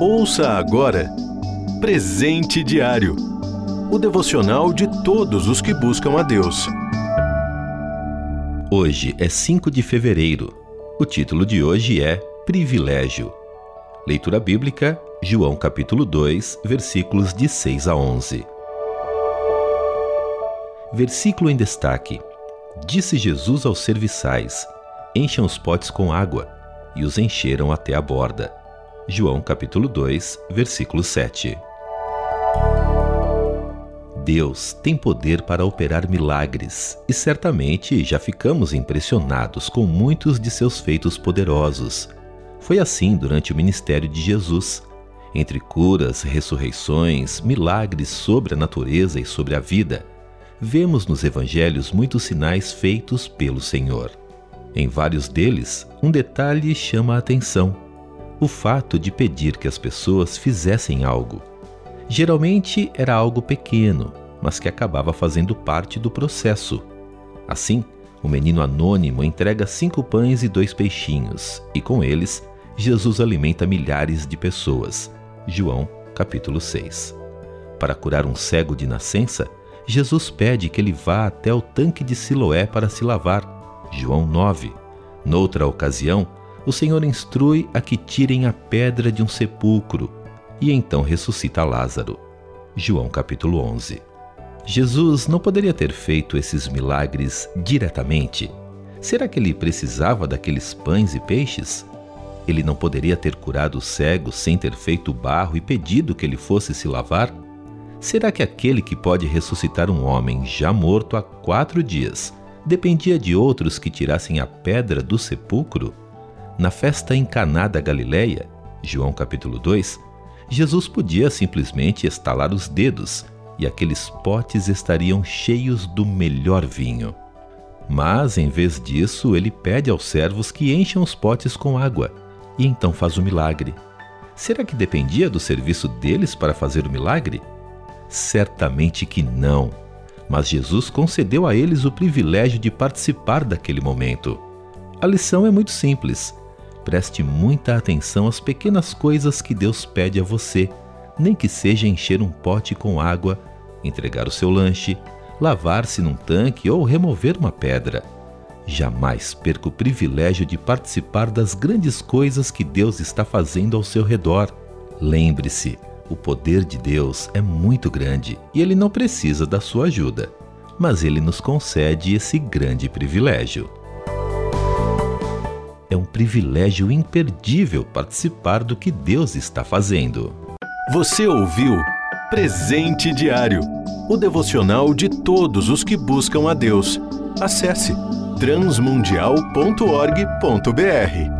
Ouça agora Presente Diário o devocional de todos os que buscam a Deus. Hoje é 5 de fevereiro. O título de hoje é Privilégio. Leitura bíblica, João capítulo 2, versículos de 6 a 11. Versículo em destaque. Disse Jesus aos serviçais: Encham os potes com água, e os encheram até a borda. João capítulo 2, versículo 7. Deus tem poder para operar milagres e certamente já ficamos impressionados com muitos de seus feitos poderosos. Foi assim durante o ministério de Jesus. Entre curas, ressurreições, milagres sobre a natureza e sobre a vida, vemos nos evangelhos muitos sinais feitos pelo Senhor. Em vários deles, um detalhe chama a atenção: o fato de pedir que as pessoas fizessem algo. Geralmente era algo pequeno, mas que acabava fazendo parte do processo. Assim, o menino anônimo entrega cinco pães e dois peixinhos, e com eles, Jesus alimenta milhares de pessoas. João, capítulo 6. Para curar um cego de nascença, Jesus pede que ele vá até o tanque de Siloé para se lavar. João 9. Noutra ocasião, o Senhor instrui a que tirem a pedra de um sepulcro e então ressuscita Lázaro. João capítulo 11. Jesus não poderia ter feito esses milagres diretamente? Será que ele precisava daqueles pães e peixes? Ele não poderia ter curado o cego sem ter feito barro e pedido que ele fosse se lavar? Será que aquele que pode ressuscitar um homem já morto há quatro dias dependia de outros que tirassem a pedra do sepulcro? Na festa em Caná da Galileia, João capítulo 2, Jesus podia simplesmente estalar os dedos e aqueles potes estariam cheios do melhor vinho. Mas, em vez disso, ele pede aos servos que encham os potes com água e então faz o milagre. Será que dependia do serviço deles para fazer o milagre? Certamente que não. Mas Jesus concedeu a eles o privilégio de participar daquele momento. A lição é muito simples. Preste muita atenção às pequenas coisas que Deus pede a você, nem que seja encher um pote com água entregar o seu lanche, lavar-se num tanque ou remover uma pedra. Jamais perca o privilégio de participar das grandes coisas que Deus está fazendo ao seu redor. Lembre-se, o poder de Deus é muito grande e ele não precisa da sua ajuda, mas ele nos concede esse grande privilégio. É um privilégio imperdível participar do que Deus está fazendo. Você ouviu Presente Diário o devocional de todos os que buscam a Deus. Acesse transmundial.org.br.